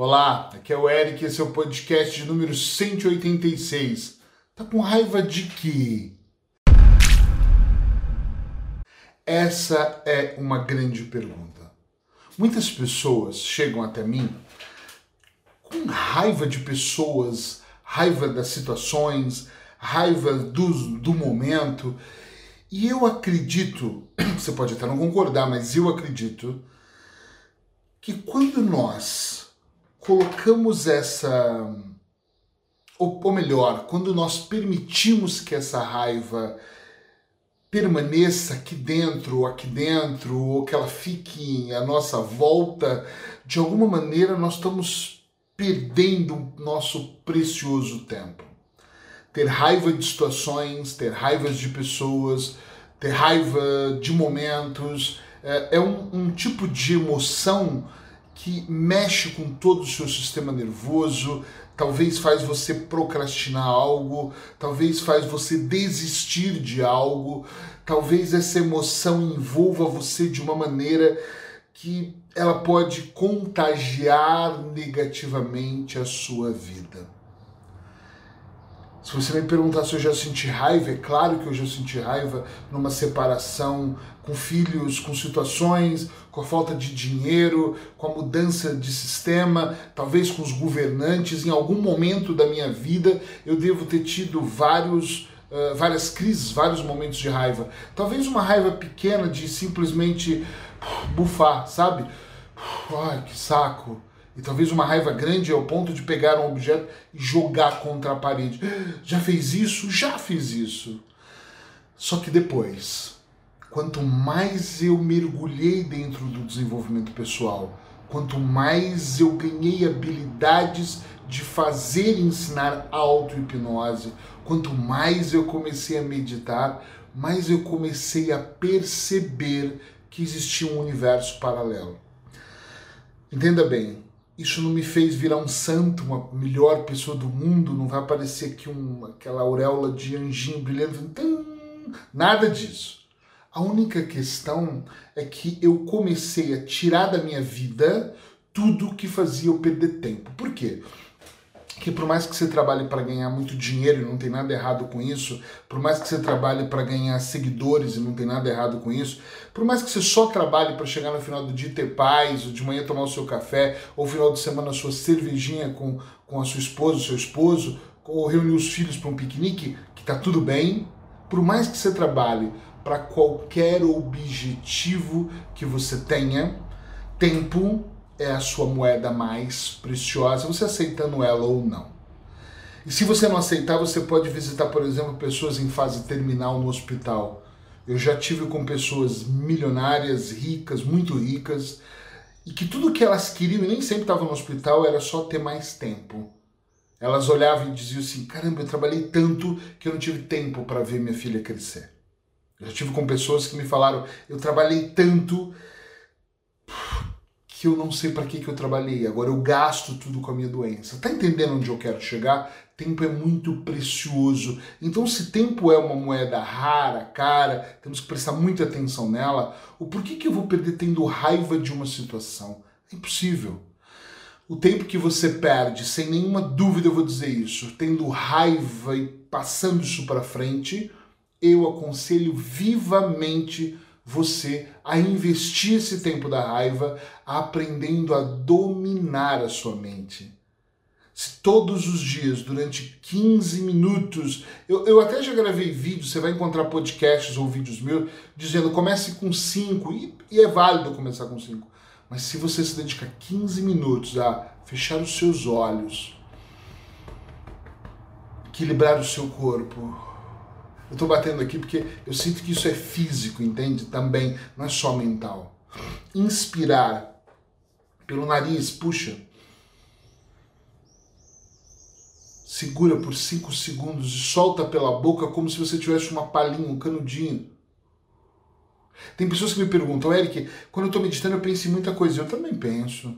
Olá, aqui é o Eric, esse é o podcast de número 186. Tá com raiva de quê? Essa é uma grande pergunta. Muitas pessoas chegam até mim com raiva de pessoas, raiva das situações, raiva do, do momento. E eu acredito, você pode até não concordar, mas eu acredito que quando nós colocamos essa. Ou, ou melhor, quando nós permitimos que essa raiva permaneça aqui dentro, aqui dentro, ou que ela fique à nossa volta, de alguma maneira nós estamos perdendo nosso precioso tempo. Ter raiva de situações, ter raiva de pessoas, ter raiva de momentos, é, é um, um tipo de emoção que mexe com todo o seu sistema nervoso, talvez faz você procrastinar algo, talvez faz você desistir de algo, talvez essa emoção envolva você de uma maneira que ela pode contagiar negativamente a sua vida. Se você me perguntar se eu já senti raiva, é claro que eu já senti raiva numa separação, com filhos, com situações, com a falta de dinheiro, com a mudança de sistema, talvez com os governantes. Em algum momento da minha vida eu devo ter tido vários. Uh, várias crises, vários momentos de raiva. Talvez uma raiva pequena de simplesmente bufar, sabe? Ai, que saco e talvez uma raiva grande ao ponto de pegar um objeto e jogar contra a parede. Já fez isso? Já fiz isso. Só que depois, quanto mais eu mergulhei dentro do desenvolvimento pessoal, quanto mais eu ganhei habilidades de fazer e ensinar auto-hipnose, quanto mais eu comecei a meditar, mais eu comecei a perceber que existia um universo paralelo. Entenda bem, isso não me fez virar um santo, uma melhor pessoa do mundo, não vai aparecer aqui um, aquela auréola de anjinho brilhando, nada disso. A única questão é que eu comecei a tirar da minha vida tudo que fazia eu perder tempo. Por quê? Que por mais que você trabalhe para ganhar muito dinheiro e não tem nada errado com isso, por mais que você trabalhe para ganhar seguidores e não tem nada errado com isso, por mais que você só trabalhe para chegar no final do dia ter paz, ou de manhã tomar o seu café, ou final de semana a sua cervejinha com, com a sua esposa, o seu esposo, ou reunir os filhos para um piquenique, que tá tudo bem, por mais que você trabalhe para qualquer objetivo que você tenha, tempo é a sua moeda mais preciosa, você aceitando ela ou não. E se você não aceitar, você pode visitar, por exemplo, pessoas em fase terminal no hospital. Eu já tive com pessoas milionárias, ricas, muito ricas, e que tudo que elas queriam, e nem sempre estavam no hospital, era só ter mais tempo. Elas olhavam e diziam assim: caramba, eu trabalhei tanto que eu não tive tempo para ver minha filha crescer. Eu já tive com pessoas que me falaram: eu trabalhei tanto que eu não sei para que, que eu trabalhei, agora eu gasto tudo com a minha doença. Tá entendendo onde eu quero chegar? Tempo é muito precioso. Então, se tempo é uma moeda rara, cara, temos que prestar muita atenção nela. O porquê que eu vou perder tendo raiva de uma situação? É impossível. O tempo que você perde, sem nenhuma dúvida eu vou dizer isso, tendo raiva e passando isso para frente, eu aconselho vivamente você a investir esse tempo da raiva aprendendo a dominar a sua mente. Se todos os dias, durante 15 minutos, eu, eu até já gravei vídeos, você vai encontrar podcasts ou vídeos meus dizendo comece com 5, e, e é válido começar com 5. Mas se você se dedicar 15 minutos a fechar os seus olhos, equilibrar o seu corpo, eu estou batendo aqui porque eu sinto que isso é físico, entende? Também, não é só mental. Inspirar pelo nariz, puxa. Segura por 5 segundos e solta pela boca como se você tivesse uma palhinha, um canudinho. Tem pessoas que me perguntam, Eric, quando eu estou meditando eu penso em muita coisa. Eu também penso.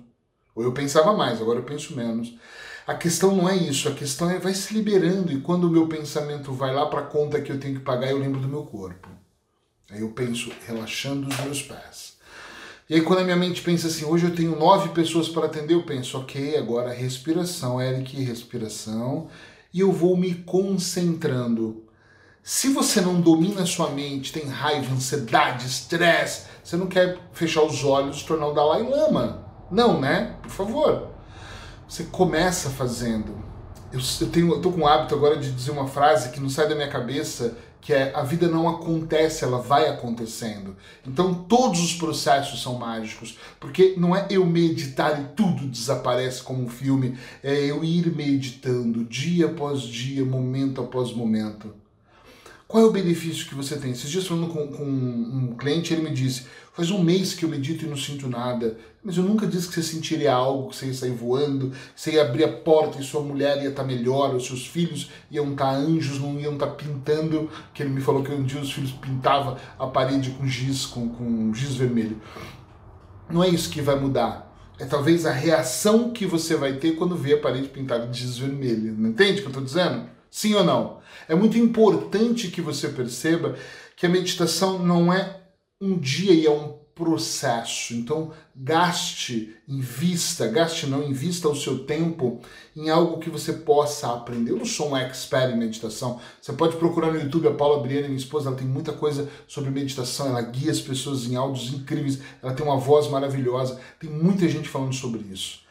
Ou eu pensava mais, agora eu penso menos. A questão não é isso, a questão é vai se liberando e quando o meu pensamento vai lá para a conta que eu tenho que pagar, eu lembro do meu corpo. Aí eu penso relaxando os meus pés. E aí quando a minha mente pensa assim, hoje eu tenho nove pessoas para atender, eu penso, ok, agora respiração, Eric, respiração, e eu vou me concentrando. Se você não domina a sua mente, tem raiva, ansiedade, estresse, você não quer fechar os olhos e tornar o Dalai Lama. Não, né? Por favor. Você começa fazendo. Eu, eu, tenho, eu tô com o hábito agora de dizer uma frase que não sai da minha cabeça que é a vida não acontece, ela vai acontecendo. Então todos os processos são mágicos, porque não é eu meditar e tudo desaparece como um filme, é eu ir meditando dia após dia, momento após momento. Qual é o benefício que você tem? Esses dias falando com, com um cliente, ele me disse: faz um mês que eu medito e não sinto nada. Mas eu nunca disse que você sentiria algo, que você ia sair voando, que você ia abrir a porta e sua mulher ia estar melhor, os seus filhos iam estar anjos, não iam estar pintando. Que ele me falou que um dia os filhos pintavam a parede com giz, com, com giz vermelho. Não é isso que vai mudar. É talvez a reação que você vai ter quando vê a parede pintada de giz vermelho. Não entende o que eu estou dizendo? Sim ou não? É muito importante que você perceba que a meditação não é um dia e é um processo. Então, gaste, invista, gaste não, invista o seu tempo em algo que você possa aprender. Eu não sou um expert em meditação. Você pode procurar no YouTube a Paula Briana, minha esposa, ela tem muita coisa sobre meditação, ela guia as pessoas em áudios incríveis, ela tem uma voz maravilhosa, tem muita gente falando sobre isso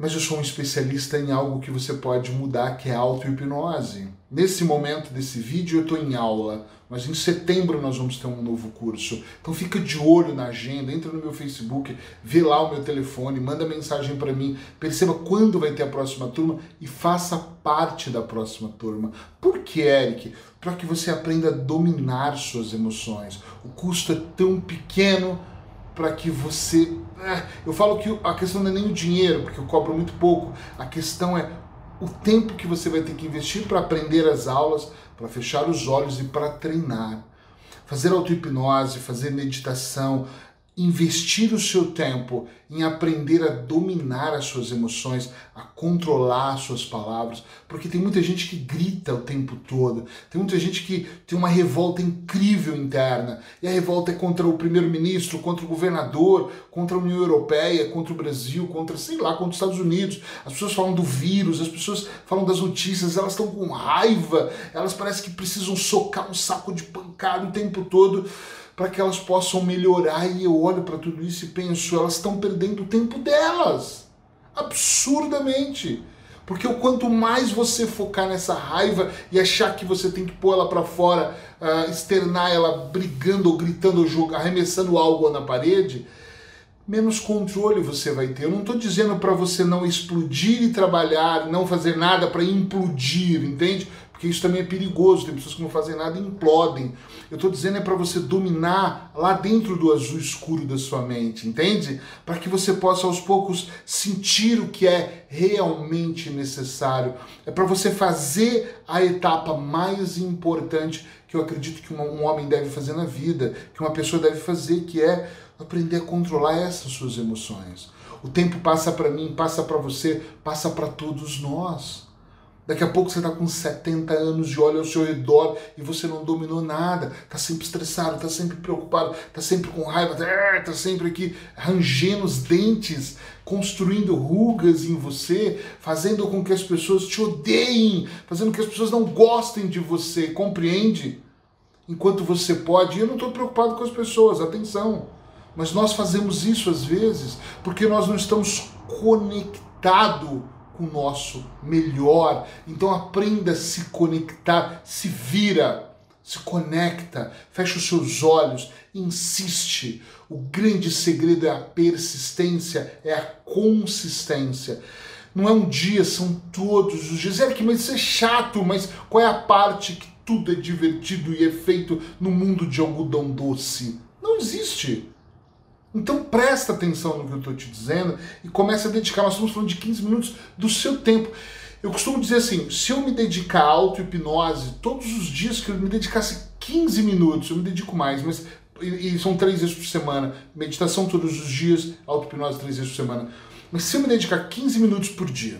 mas eu sou um especialista em algo que você pode mudar, que é auto-hipnose. Nesse momento desse vídeo eu estou em aula, mas em setembro nós vamos ter um novo curso. Então fica de olho na agenda, entra no meu Facebook, vê lá o meu telefone, manda mensagem para mim, perceba quando vai ter a próxima turma e faça parte da próxima turma. Por que, Eric? Para que você aprenda a dominar suas emoções. O custo é tão pequeno para que você. É, eu falo que a questão não é nem o dinheiro, porque eu cobro muito pouco. A questão é o tempo que você vai ter que investir para aprender as aulas, para fechar os olhos e para treinar. Fazer auto-hipnose, fazer meditação, investir o seu tempo em aprender a dominar as suas emoções, a controlar as suas palavras, porque tem muita gente que grita o tempo todo, tem muita gente que tem uma revolta incrível interna, e a revolta é contra o primeiro-ministro, contra o governador, contra a União Europeia, contra o Brasil, contra, sei lá, contra os Estados Unidos. As pessoas falam do vírus, as pessoas falam das notícias, elas estão com raiva, elas parecem que precisam socar um saco de pancada o tempo todo para que elas possam melhorar. E eu olho para tudo isso e penso, elas estão perdendo o tempo delas. Absurdamente. Porque quanto mais você focar nessa raiva e achar que você tem que pôr ela para fora, uh, externar ela brigando ou gritando ou jogando, arremessando algo na parede, menos controle você vai ter. Eu não estou dizendo para você não explodir e trabalhar, não fazer nada para implodir, entende? Porque isso também é perigoso. Tem pessoas que não fazem nada e implodem. Eu estou dizendo é para você dominar lá dentro do azul escuro da sua mente, entende? Para que você possa aos poucos sentir o que é realmente necessário. É para você fazer a etapa mais importante que eu acredito que um homem deve fazer na vida, que uma pessoa deve fazer, que é aprender a controlar essas suas emoções. O tempo passa para mim, passa para você, passa para todos nós. Daqui a pouco você está com 70 anos e olha ao seu redor e você não dominou nada. Está sempre estressado, está sempre preocupado, está sempre com raiva, está sempre aqui rangendo os dentes, construindo rugas em você, fazendo com que as pessoas te odeiem, fazendo com que as pessoas não gostem de você. Compreende? Enquanto você pode. Eu não estou preocupado com as pessoas, atenção. Mas nós fazemos isso às vezes porque nós não estamos conectados o nosso melhor. Então aprenda a se conectar, se vira, se conecta, fecha os seus olhos, insiste. O grande segredo é a persistência, é a consistência. Não é um dia, são todos os dias. É que mas isso é chato, mas qual é a parte que tudo é divertido e é feito no mundo de algodão doce? Não existe. Então presta atenção no que eu estou te dizendo e comece a dedicar. Nós estamos falando de 15 minutos do seu tempo. Eu costumo dizer assim: se eu me dedicar à auto-hipnose todos os dias que eu me dedicasse 15 minutos, eu me dedico mais, mas e, e são três vezes por semana, meditação todos os dias, auto-hipnose três vezes por semana. Mas se eu me dedicar 15 minutos por dia,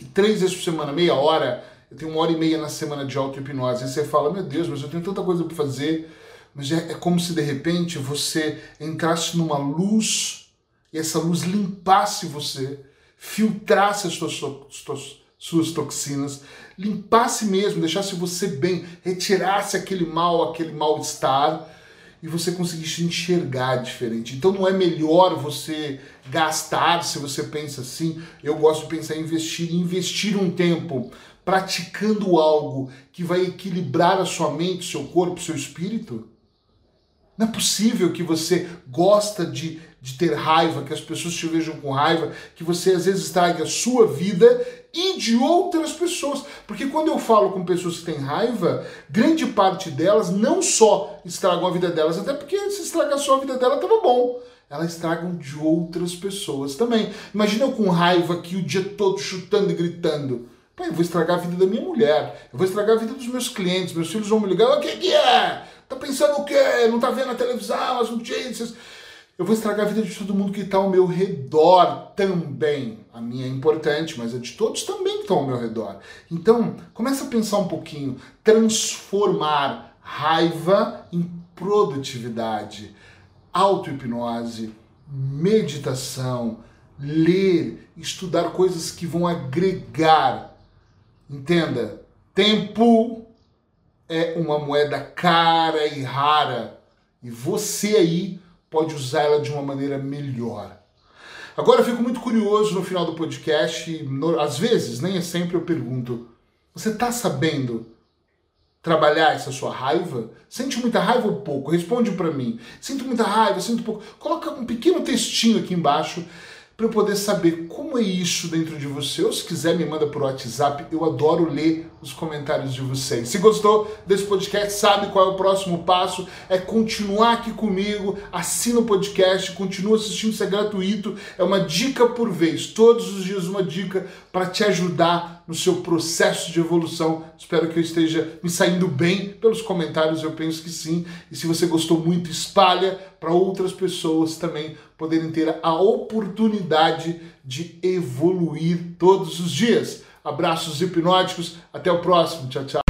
e três vezes por semana, meia hora, eu tenho uma hora e meia na semana de auto-hipnose, e você fala, meu Deus, mas eu tenho tanta coisa para fazer, mas é, é como se de repente você entrasse numa luz e essa luz limpasse você, filtrasse as suas, suas, suas toxinas, limpasse mesmo, deixasse você bem, retirasse aquele mal, aquele mal-estar e você conseguisse enxergar diferente. Então não é melhor você gastar, se você pensa assim, eu gosto de pensar em investir, investir um tempo praticando algo que vai equilibrar a sua mente, seu corpo, seu espírito? Não é possível que você gosta de, de ter raiva, que as pessoas te vejam com raiva, que você às vezes estrague a sua vida e de outras pessoas. Porque quando eu falo com pessoas que têm raiva, grande parte delas não só estragam a vida delas, até porque se estragar só a vida dela, estava bom. Elas estragam de outras pessoas também. Imagina eu com raiva aqui o dia todo chutando e gritando. Pô, eu vou estragar a vida da minha mulher, eu vou estragar a vida dos meus clientes, meus filhos vão me ligar, o que, que é? Tá pensando o quê? Não tá vendo a televisão, as notícias? Eu vou estragar a vida de todo mundo que está ao meu redor também. A minha é importante, mas a de todos também que estão ao meu redor. Então, começa a pensar um pouquinho, transformar raiva em produtividade, auto-hipnose, meditação, ler, estudar coisas que vão agregar Entenda, tempo é uma moeda cara e rara e você aí pode usá-la de uma maneira melhor. Agora eu fico muito curioso no final do podcast, no, às vezes, nem é sempre eu pergunto: você está sabendo trabalhar essa sua raiva? Sente muita raiva ou pouco? Responde para mim. Sinto muita raiva, sinto pouco. Coloca um pequeno textinho aqui embaixo para eu poder saber como é isso dentro de você. Ou se quiser, me manda por WhatsApp. Eu adoro ler os comentários de vocês. Se gostou desse podcast, sabe qual é o próximo passo? É continuar aqui comigo, assina o podcast, continua assistindo, isso é gratuito. É uma dica por vez, todos os dias uma dica para te ajudar no seu processo de evolução. Espero que eu esteja me saindo bem pelos comentários, eu penso que sim. E se você gostou muito, espalha para outras pessoas também poderem ter a oportunidade de evoluir todos os dias. Abraços hipnóticos, até o próximo. Tchau, tchau.